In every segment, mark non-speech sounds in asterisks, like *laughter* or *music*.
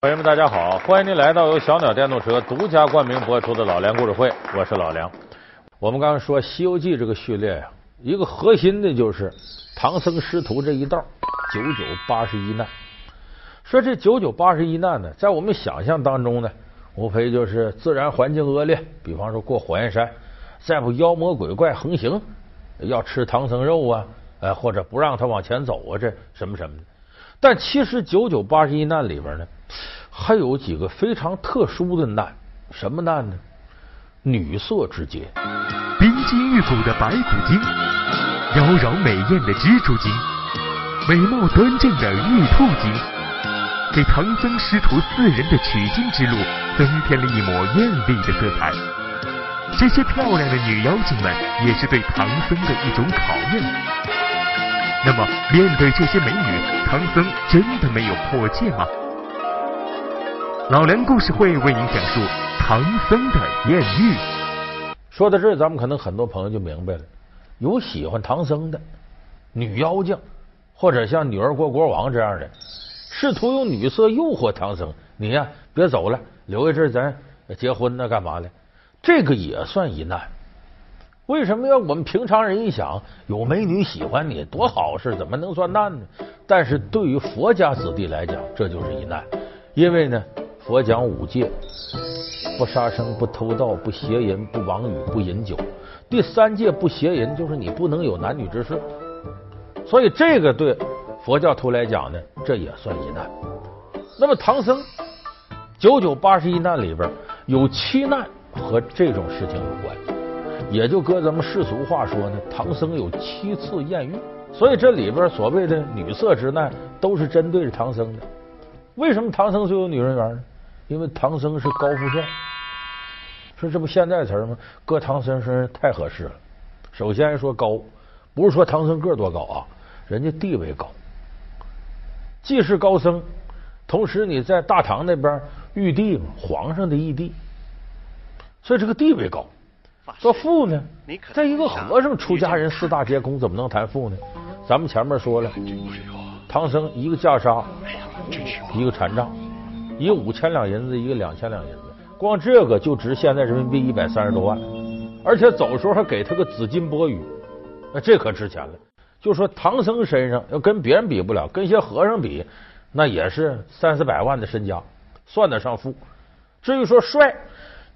朋友们，大家好！欢迎您来到由小鸟电动车独家冠名播出的《老梁故事会》，我是老梁。我们刚刚说《西游记》这个序列呀，一个核心的就是唐僧师徒这一道九九八十一难。说这九九八十一难呢，在我们想象当中呢，无非就是自然环境恶劣，比方说过火焰山，再不妖魔鬼怪横行，要吃唐僧肉啊，呃，或者不让他往前走啊，这什么什么的。但其实九九八十一难里边呢。还有几个非常特殊的难，什么难呢？女色之劫，冰肌玉骨的白骨精，妖娆美艳的蜘蛛精，美貌端正的玉兔精，给唐僧师徒四人的取经之路增添了一抹艳丽的色彩。这些漂亮的女妖精们，也是对唐僧的一种考验。那么，面对这些美女，唐僧真的没有破戒吗？老梁故事会为您讲述唐僧的艳遇。说到这儿，咱们可能很多朋友就明白了：有喜欢唐僧的女妖精，或者像女儿国国王这样的，试图用女色诱惑唐僧。你呀，别走了，留在这儿，咱结婚呢，干嘛的？这个也算一难。为什么要我们平常人一想，有美女喜欢你，多好事，怎么能算难呢？但是对于佛家子弟来讲，这就是一难，因为呢。佛讲五戒：不杀生、不偷盗、不邪淫、不妄语、不饮酒。第三戒不邪淫，就是你不能有男女之事。所以这个对佛教徒来讲呢，这也算一难。那么唐僧九九八十一难里边有七难和这种事情有关，也就搁咱们世俗话说呢，唐僧有七次艳遇。所以这里边所谓的女色之难，都是针对着唐僧的。为什么唐僧最有女人缘呢？因为唐僧是高富帅，说这不现代词吗？搁唐僧身上太合适了。首先说高，不是说唐僧个多高啊，人家地位高，既是高僧，同时你在大唐那边玉帝嘛，皇上的义弟，所以这个地位高。说富呢，在一个和尚出家人四大皆空，怎么能谈富呢？咱们前面说了，唐僧一个袈裟，一个禅杖。一个五千两银子，一个两千两银子，光这个就值现在人民币一百三十多万，而且走的时候还给他个紫金钵盂，那这可值钱了。就说唐僧身上要跟别人比不了，跟些和尚比，那也是三四百万的身家，算得上富。至于说帅，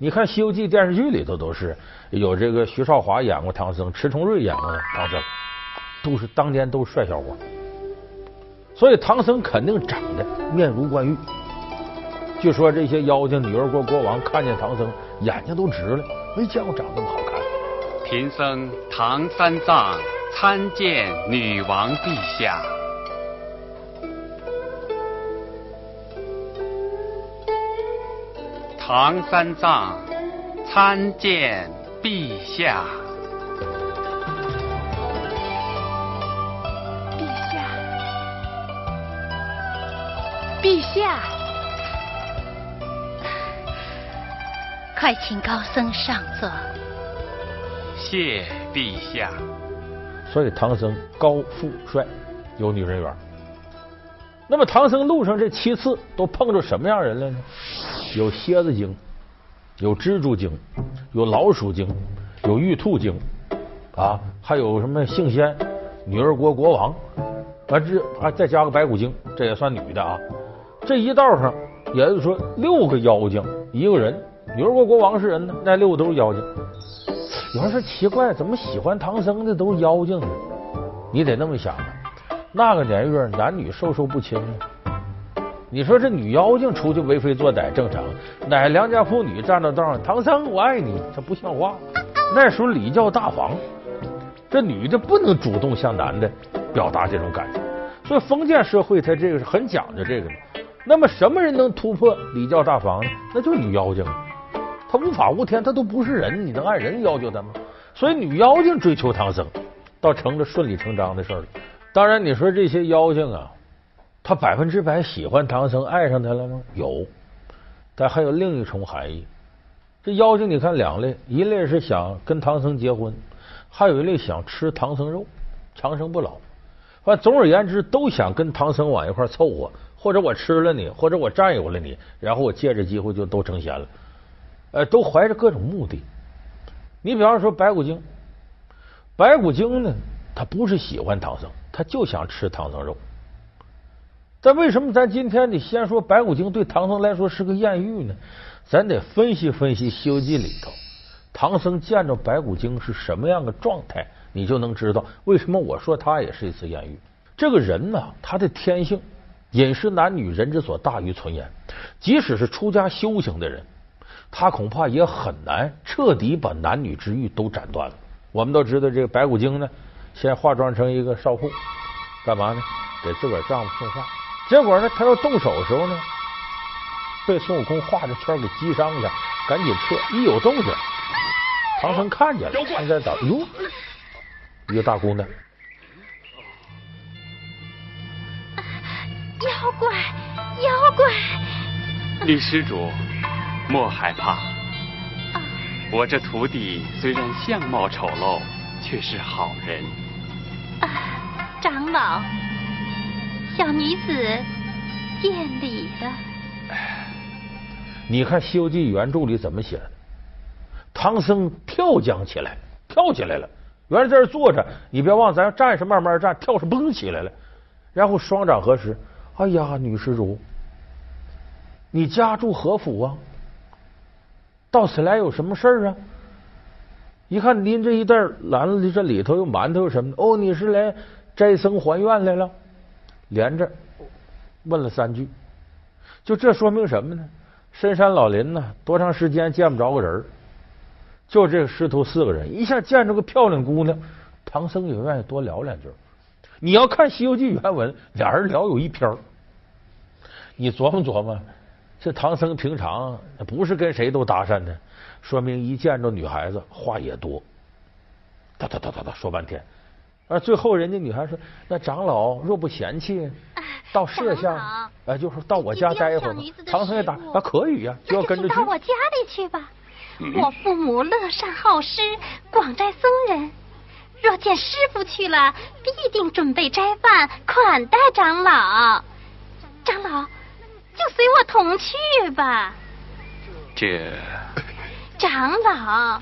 你看《西游记》电视剧里头都是有这个徐少华演过唐僧，迟重瑞演过唐僧，都是当年都是帅小伙，所以唐僧肯定长得面如冠玉。据说这些妖精、女儿国国王看见唐僧，眼睛都直了，没见过长这么好看。贫僧唐三藏参见女王陛下。唐三藏参见陛下。陛下，陛下。快请高僧上座。谢陛下。所以唐僧高富帅，有女人缘。那么唐僧路上这七次都碰着什么样人了呢？有蝎子精，有蜘蛛精，有老鼠精，有玉兔精啊，还有什么杏仙、女儿国国王，完这还再加个白骨精，这也算女的啊。这一道上，也就是说六个妖精，一个人。女儿国国王是人呢，那六个都是妖精。有人说奇怪，怎么喜欢唐僧的都是妖精呢？你得那么想，那个年月男女授受不亲。你说这女妖精出去为非作歹正常，哪良家妇女站到道上，唐僧我爱你，这不像话。那时候礼教大防，这女的不能主动向男的表达这种感情，所以封建社会它这个是很讲究这个的。那么什么人能突破礼教大防呢？那就是女妖精。他无法无天，他都不是人，你能按人要求她吗？所以女妖精追求唐僧，倒成了顺理成章的事了。当然，你说这些妖精啊，他百分之百喜欢唐僧，爱上他了吗？有，但还有另一重含义。这妖精你看两类，一类是想跟唐僧结婚，还有一类想吃唐僧肉，长生不老。反正总而言之，都想跟唐僧往一块凑合，或者我吃了你，或者我占有了你，然后我借着机会就都成仙了。呃，都怀着各种目的。你比方说白骨精，白骨精呢，他不是喜欢唐僧，他就想吃唐僧肉。但为什么咱今天得先说白骨精对唐僧来说是个艳遇呢？咱得分析分析《西游记》里头唐僧见着白骨精是什么样的状态，你就能知道为什么我说他也是一次艳遇。这个人呢，他的天性，饮食男女，人之所大于存焉。即使是出家修行的人，他恐怕也很难彻底把男女之欲都斩断了。我们都知道，这个白骨精呢，先化妆成一个少妇，干嘛呢？给自个儿丈夫送饭。结果呢，他要动手的时候呢，被孙悟空画着圈给击伤了，赶紧撤。一有动静，唐僧看见了，正在找，哟，一个大姑娘。妖怪，妖怪！李施主，莫害怕。我这徒弟虽然相貌丑陋，却是好人。啊长老，小女子见礼了。你看《西游记》原著里怎么写的？唐僧跳江起来，跳起来了。原来在这坐着，你别忘，咱站是慢慢站，跳是蹦起来了。然后双掌合十。哎呀，女施主，你家住何府啊？到此来有什么事儿啊？一看拎着一袋篮子，这里头有馒头，什么的？哦，你是来斋僧还愿来了？连着问了三句，就这说明什么呢？深山老林呢，多长时间见不着个人？就这师徒四个人，一下见着个漂亮姑娘，唐僧也愿意多聊两句。你要看《西游记》原文，俩人聊有一篇你琢磨琢磨，这唐僧平常不是跟谁都搭讪的，说明一见着女孩子话也多，哒哒哒哒哒说半天。而最后人家女孩说：“那长老若不嫌弃，到舍下，哎，就说到我家待一会儿吧。”唐僧也答：“啊，可以呀，就要跟着去。”到我家里去吧。我父母乐善好施，广斋僧人。若见师傅去了，必定准备斋饭款待长老。长老，就随我同去吧。这长老，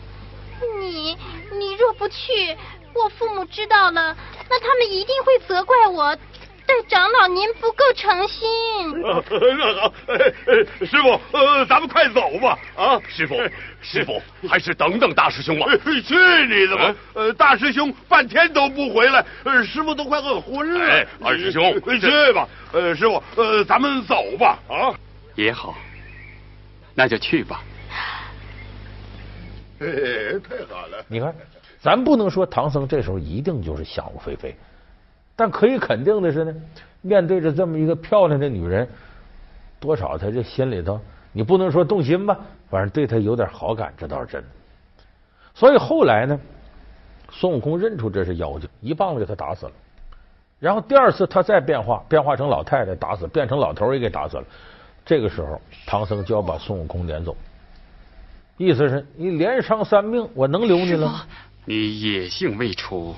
你你若不去，我父母知道了，那他们一定会责怪我。对长老您不够诚心。那 *laughs* 好，师傅，呃，咱们快走吧。啊，师傅，师傅，还是等等大师兄吧。*laughs* 去你的吧！呃，大师兄半天都不回来，师傅都快饿昏了。哎，二师兄，*laughs* 去吧。呃，师傅，呃，咱们走吧。啊，也好，那就去吧。哎，*laughs* 太好了！你看，咱不能说唐僧这时候一定就是想入非非。但可以肯定的是呢，面对着这么一个漂亮的女人，多少他这心里头，你不能说动心吧，反正对他有点好感，这倒是真的。所以后来呢，孙悟空认出这是妖精，一棒子给他打死了。然后第二次他再变化，变化成老太太打死，变成老头也给打死了。这个时候，唐僧就要把孙悟空撵走，意思是你连伤三命，我能留你了？你野性未除，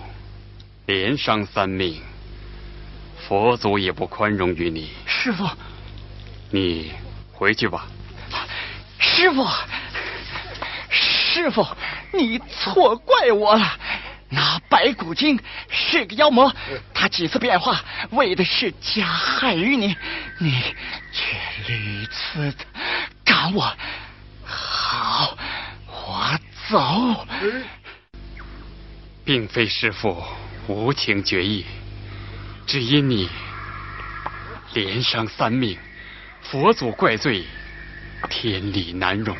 连伤三命。佛祖也不宽容于你，师傅，你回去吧。师傅，师傅，你错怪我了。那白骨精是个妖魔，他几次变化，为的是加害于你，你却屡次赶我。走。并非师傅无情决意。只因你连伤三命，佛祖怪罪，天理难容，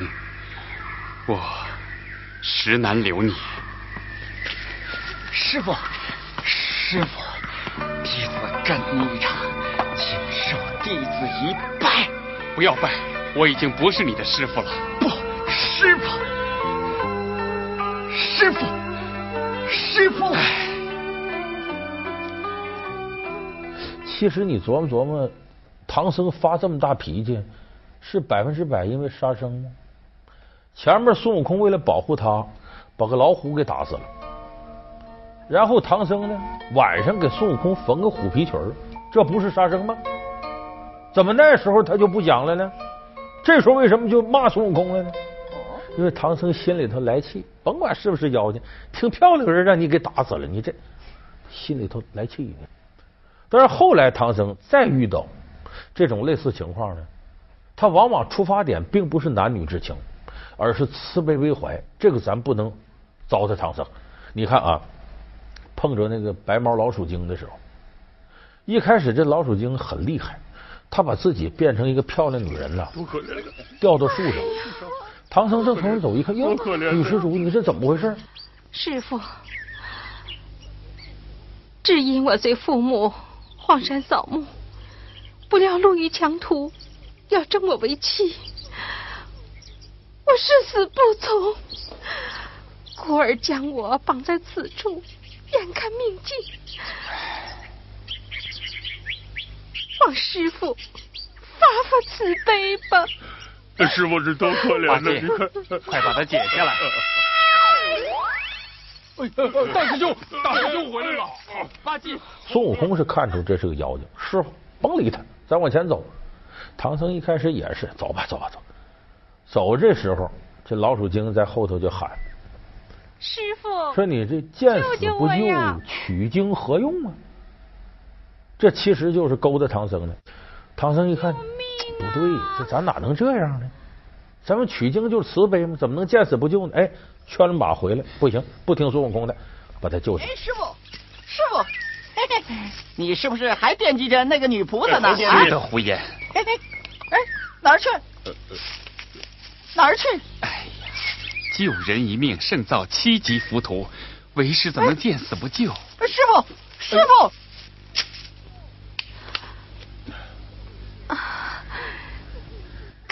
我实难留你。师傅，师傅，弟子跟你一场，请受弟子一拜。不要拜，我已经不是你的师傅了。不，师傅，师傅。其实你琢磨琢磨，唐僧发这么大脾气，是百分之百因为杀生吗？前面孙悟空为了保护他，把个老虎给打死了，然后唐僧呢晚上给孙悟空缝个虎皮裙这不是杀生吗？怎么那时候他就不讲了呢？这时候为什么就骂孙悟空了呢？因为唐僧心里头来气，甭管是不是妖精，挺漂亮人让你给打死了，你这心里头来气呢。但是后来唐僧再遇到这种类似情况呢，他往往出发点并不是男女之情，而是慈悲为怀。这个咱不能糟蹋唐僧。你看啊，碰着那个白毛老鼠精的时候，一开始这老鼠精很厉害，他把自己变成一个漂亮女人了，掉到树上。唐僧正从这走，一看，哟，女施主，你这怎么回事？师傅，只因我随父母荒山扫墓，不料路遇强徒，要征我为妻，我誓死不从。故而将我绑在此处，眼看命尽，望师傅发发慈悲吧。师傅是多可怜的，你看，快把他解下来。*laughs* 哎，大师兄，大师兄回来了！八戒，孙悟空是看出这是个妖精，师傅甭理他，咱往前走。唐僧一开始也是走吧，走吧，走。走这时候，这老鼠精在后头就喊。师傅说：“你这见死不救，取经何用啊？”这其实就是勾搭唐僧的。唐僧一看，不对，这咱哪能这样呢？咱们取经就是慈悲嘛？怎么能见死不救呢？哎，圈了马回来，不行，不听孙悟空的，把他救下。哎，师傅，师傅，嘿嘿，你是不是还惦记着那个女菩萨呢？别的胡言。嘿嘿，哎，哪儿去？哪儿去？哎呀。救人一命胜造七级浮屠，为师怎能见死不救？师傅，师傅！啊！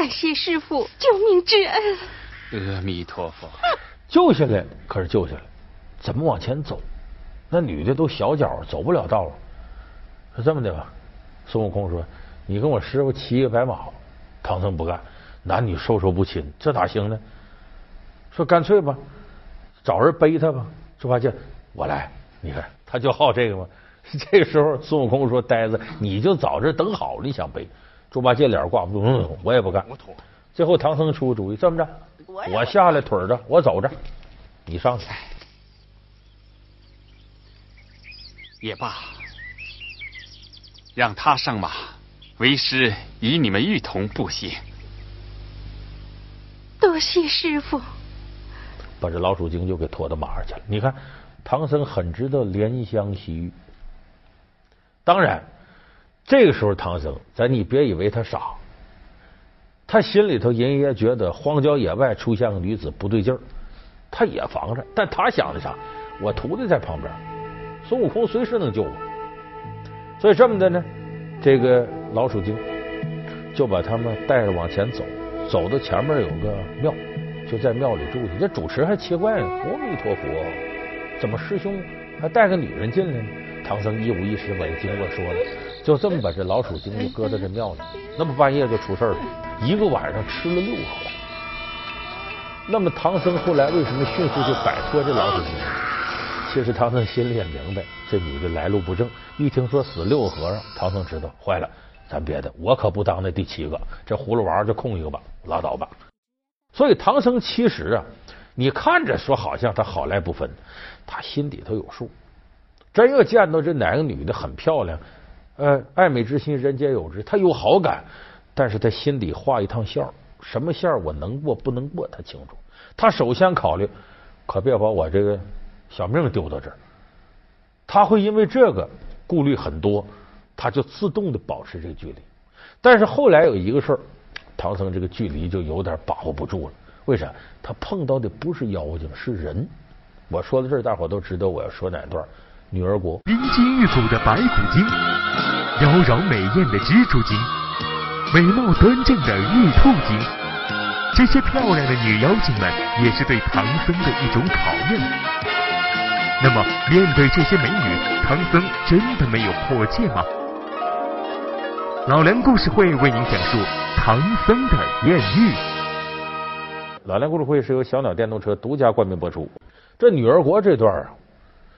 感谢师傅救命之恩。阿弥陀佛！救下来可是救下来，怎么往前走？那女的都小脚，走不了道了。说这么的吧，孙悟空说：“你跟我师傅骑一个白马。”唐僧不干，男女授受不亲，这哪行呢？说干脆吧，找人背他吧。猪八戒，我来。你看他就好这个嘛。*laughs* 这个时候，孙悟空说：“呆子，你就早这等好了，你想背？”猪八戒脸挂不住，嗯，我也不干。最后唐僧出个主意，这么着，我下来腿着，我走着，你上去。也罢，让他上马，为师与你们一同步行。多谢师傅。把这老鼠精就给拖到马上去了。你看，唐僧很知道怜香惜玉。当然，这个时候唐僧，咱你别以为他傻，他心里头隐约觉得荒郊野外出现个女子不对劲儿，他也防着。但他想的啥？我徒弟在旁边，孙悟空随时能救我。所以这么的呢，这个老鼠精就把他们带着往前走，走到前面有个庙。就在庙里住去，这主持还奇怪呢。阿弥陀佛，怎么师兄还带个女人进来呢？唐僧一五一十把这经过说了，就这么把这老鼠精就搁在这庙里。*laughs* 那么半夜就出事了，一个晚上吃了六盒。那么唐僧后来为什么迅速就摆脱这老鼠精？其实唐僧心里也明白，这女的来路不正。一听说死六个和尚，唐僧知道坏了，咱别的我可不当那第七个，这葫芦娃就空一个吧，拉倒吧。所以唐僧其实啊，你看着说好像他好赖不分，他心底头有数。真要见到这哪个女的很漂亮，呃，爱美之心人皆有之，他有好感，但是他心里画一趟线什么线我能过不能过，他清楚。他首先考虑，可别把我这个小命丢到这儿。他会因为这个顾虑很多，他就自动的保持这个距离。但是后来有一个事儿。唐僧这个距离就有点把握不住了，为啥？他碰到的不是妖精，是人。我说到这儿，大伙都知道我要说哪段。女儿国，冰肌玉骨的白骨精，妖娆美艳的蜘蛛精，美貌端正的玉兔精，这些漂亮的女妖精们，也是对唐僧的一种考验。那么，面对这些美女，唐僧真的没有破戒吗？老梁故事会为您讲述。唐僧的艳遇，老梁故事会是由小鸟电动车独家冠名播出。这女儿国这段啊，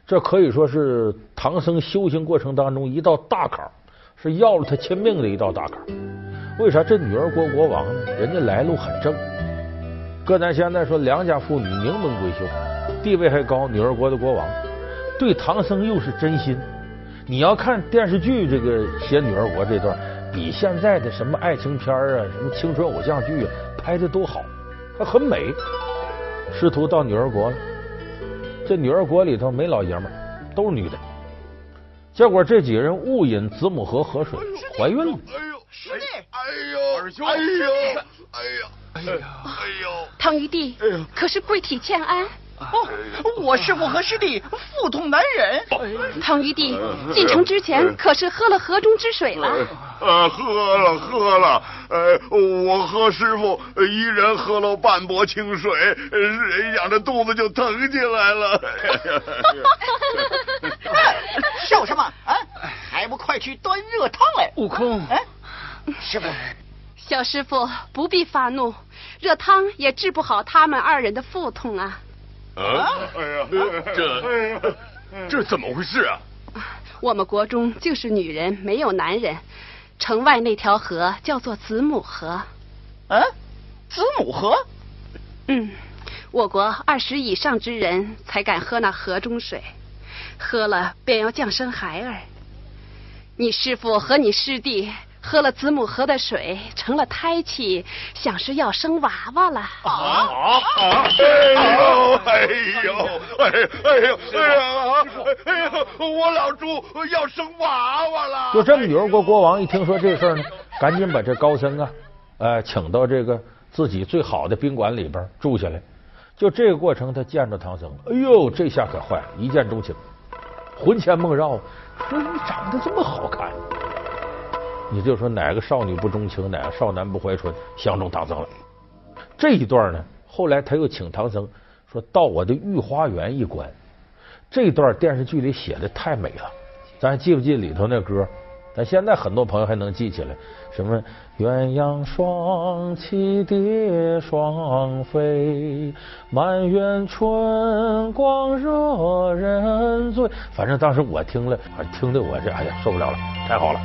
这可以说是唐僧修行过程当中一道大坎儿是要了他亲命的一道大坎。为啥？这女儿国国王呢？人家来路很正。搁咱现在说，良家妇女名门闺秀，地位还高。女儿国的国王对唐僧又是真心。你要看电视剧这个写女儿国这段，比现在的什么爱情片啊、什么青春偶像剧啊拍的都好，还很美。师徒到女儿国了，这女儿国里头没老爷们，都是女的。结果这几个人误饮子母河河水，怀孕了。哎呦，师弟，哎呦，二兄，哎呦，哎呀，哎呀，哎呦，唐玉帝，可是贵体欠安。哦，我师傅和师弟腹痛难忍。唐玉帝进城之前可是喝了河中之水了？呃，喝了喝了，呃，我和师傅一人喝了半钵清水，人家这肚子就疼起来了。*laughs* *laughs* 笑什么？啊，还不快去端热汤来！悟空，哎，师傅，小师傅不必发怒，热汤也治不好他们二人的腹痛啊。啊！哎呀，这这怎么回事啊？我们国中就是女人没有男人，城外那条河叫做子母河。嗯，子母河？嗯，我国二十以上之人才敢喝那河中水，喝了便要降生孩儿。你师傅和你师弟。喝了子母河的水，成了胎气，想是要生娃娃了。啊啊！哎呦，哎呦，哎哎呦，哎呀，哎呦，我老朱要生娃娃了。就这么，女儿国国王一听说这事儿呢，赶紧把这高僧啊，呃，请到这个自己最好的宾馆里边住下来。就这个过程，他见着唐僧，哎呦，这下可坏了，一见钟情，魂牵梦绕，说你长得这么好看。你就说哪个少女不钟情，哪个少男不怀春，相中唐僧了。这一段呢，后来他又请唐僧说到我的御花园一观。这段电视剧里写的太美了，咱还记不记里头那歌？咱现在很多朋友还能记起来，什么鸳鸯双栖蝶双飞，满园春光惹人醉。反正当时我听了，听的我这哎呀受不了了，太好了。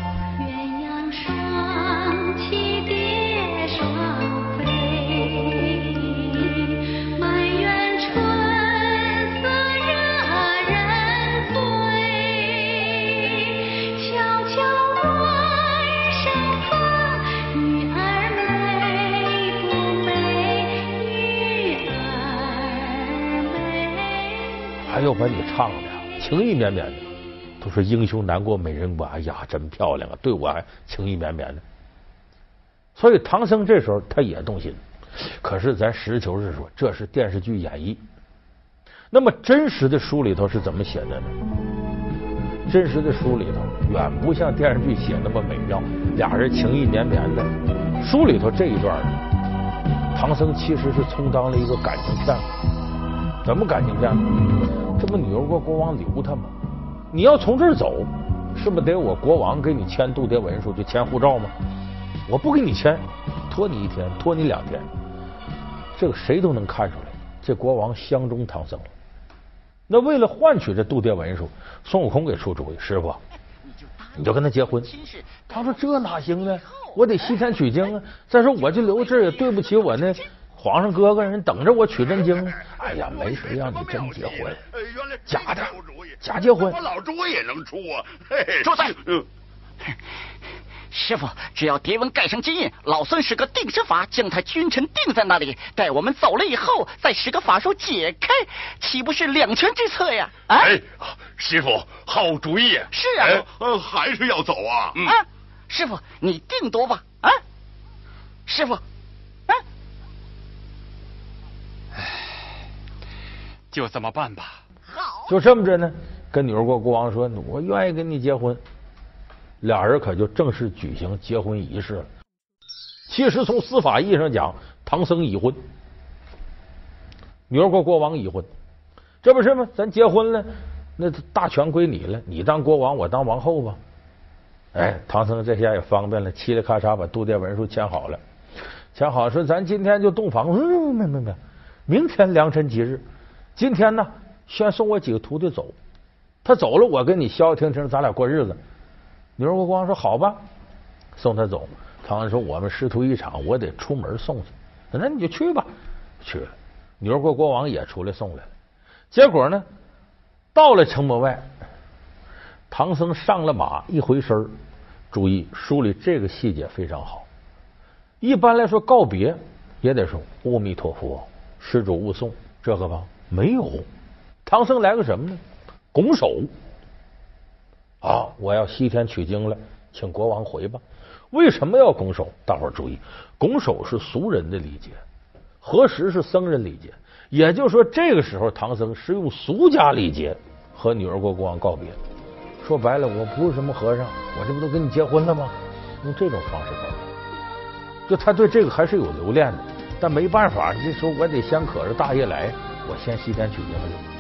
唱的情意绵绵的，都说英雄难过美人关。哎呀，真漂亮啊！对我还情意绵绵的。所以唐僧这时候他也动心。可是咱实事求是说，这是电视剧演绎。那么真实的书里头是怎么写的呢？真实的书里头远不像电视剧写那么美妙，俩人情意绵绵的。书里头这一段，唐僧其实是充当了一个感情骗子。怎么感情骗子？这不女儿国国王留他吗？你要从这儿走，是不是得我国王给你签渡牒文书，就签护照吗？我不给你签，拖你一天，拖你两天，这个谁都能看出来，这国王相中唐僧了。那为了换取这渡牒文书，孙悟空给出主意，师傅，你就跟他结婚。他说这哪行呢？我得西天取经啊！再说我就留这儿也对不起我那。皇上哥哥，人等着我取真经呢。哎呀，没谁让你真结婚，假的，假结婚。我老朱也能出啊！住嘴！师傅，只要牒文盖上金印，老孙使个定身法，将他君臣定在那里。待我们走了以后，再使个法术解开，岂不是两全之策呀？哎，师傅，好主意。是啊，呃，还是要走啊？啊，师傅，你定夺吧。啊，师傅。就这么办吧。好，就这么着呢。跟女儿国国王说：“我愿意跟你结婚。”俩人可就正式举行结婚仪式了。其实从司法意义上讲，唐僧已婚，女儿国国王已婚，这不是吗？咱结婚了，那大权归你了，你当国王，我当王后吧。哎，唐僧这下也方便了，嘁哩咔嚓把渡牒文书签好了。签好说：“咱今天就洞房。”嗯，没没没，明天良辰吉日。今天呢，先送我几个徒弟走。他走了，我跟你消消停停，咱俩过日子。女儿国国王说：“好吧，送他走。”唐僧说：“我们师徒一场，我得出门送去。那你就去吧。”去了，女儿国国王也出来送来了。结果呢，到了城门外，唐僧上了马，一回身注意书里这个细节非常好。一般来说，告别也得说“阿弥陀佛，施主勿送”，这个吧没有。唐僧来个什么呢？拱手啊！我要西天取经了，请国王回吧。为什么要拱手？大伙儿注意，拱手是俗人的礼节，何时是僧人礼节？也就是说，这个时候唐僧是用俗家礼节和女儿国国王告别。说白了，我不是什么和尚，我这不都跟你结婚了吗？用这种方式告别，就他对这个还是有留恋的。但没办法，这时候我得先可着大爷来，我先吸点酒精的油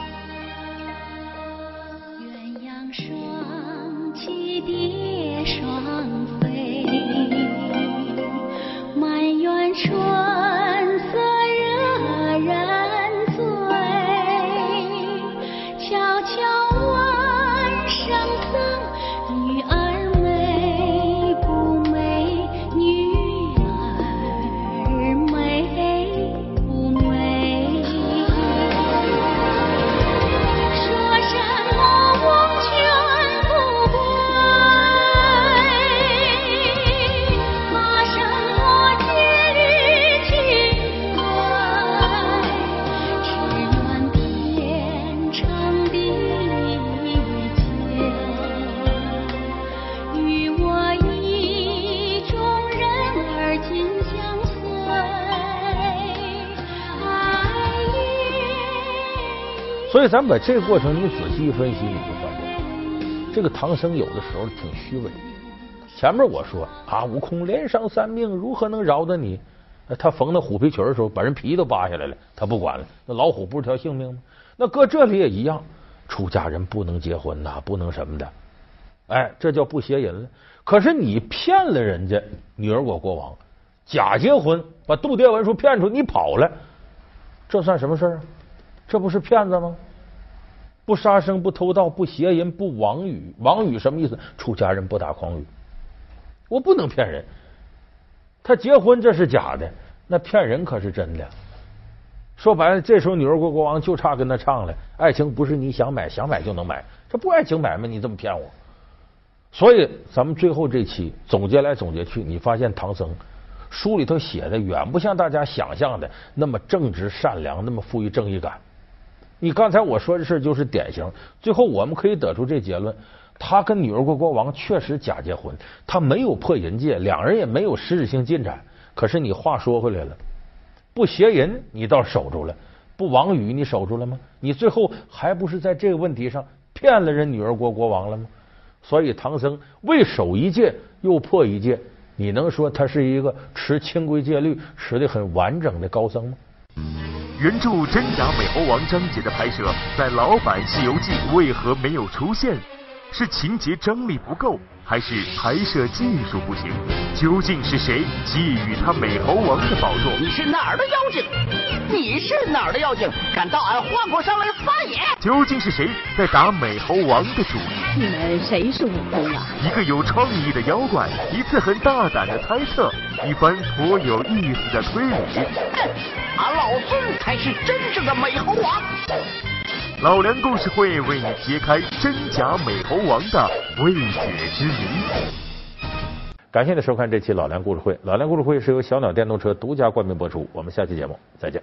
咱把这个过程你仔细一分析，你就发现，这个唐僧有的时候挺虚伪。前面我说啊，悟空连伤三命，如何能饶得你？他缝那虎皮裙的时候，把人皮都扒下来了，他不管了。那老虎不是条性命吗？那搁这里也一样，出家人不能结婚呐，不能什么的。哎，这叫不邪淫了。可是你骗了人家女儿国国王，假结婚，把度牒文书骗出，你跑了，这算什么事儿？这不是骗子吗？不杀生，不偷盗，不邪淫，不妄语。妄语什么意思？出家人不打诳语。我不能骗人。他结婚这是假的，那骗人可是真的。说白了，这时候女儿国国王就差跟他唱了：爱情不是你想买想买就能买，这不爱情买卖，你这么骗我。所以咱们最后这期总结来总结去，你发现唐僧书里头写的远不像大家想象的那么正直善良，那么富于正义感。你刚才我说的事就是典型。最后我们可以得出这结论：他跟女儿国国王确实假结婚，他没有破淫戒，两人也没有实质性进展。可是你话说回来了，不邪淫你倒守住了，不妄语你守住了吗？你最后还不是在这个问题上骗了人女儿国国王了吗？所以唐僧未守一戒又破一戒，你能说他是一个持清规戒律、持的很完整的高僧吗？原著《真假美猴王》章节的拍摄，在老版《西游记》为何没有出现？是情节张力不够，还是拍摄技术不行？究竟是谁觊觎他美猴王的宝座？你是哪儿的妖精？你是哪儿的妖精？敢到俺花果山来撒野？究竟是谁在打美猴王的主意？你们谁是悟空啊？一个有创意的妖怪，一次很大胆的猜测，一番颇有意思的推理。哼俺老孙才是真正的美猴王！老梁故事会为你揭开真假美猴王的未解之谜。感谢您收看这期老梁故事会。老梁故事会是由小鸟电动车独家冠名播出。我们下期节目再见。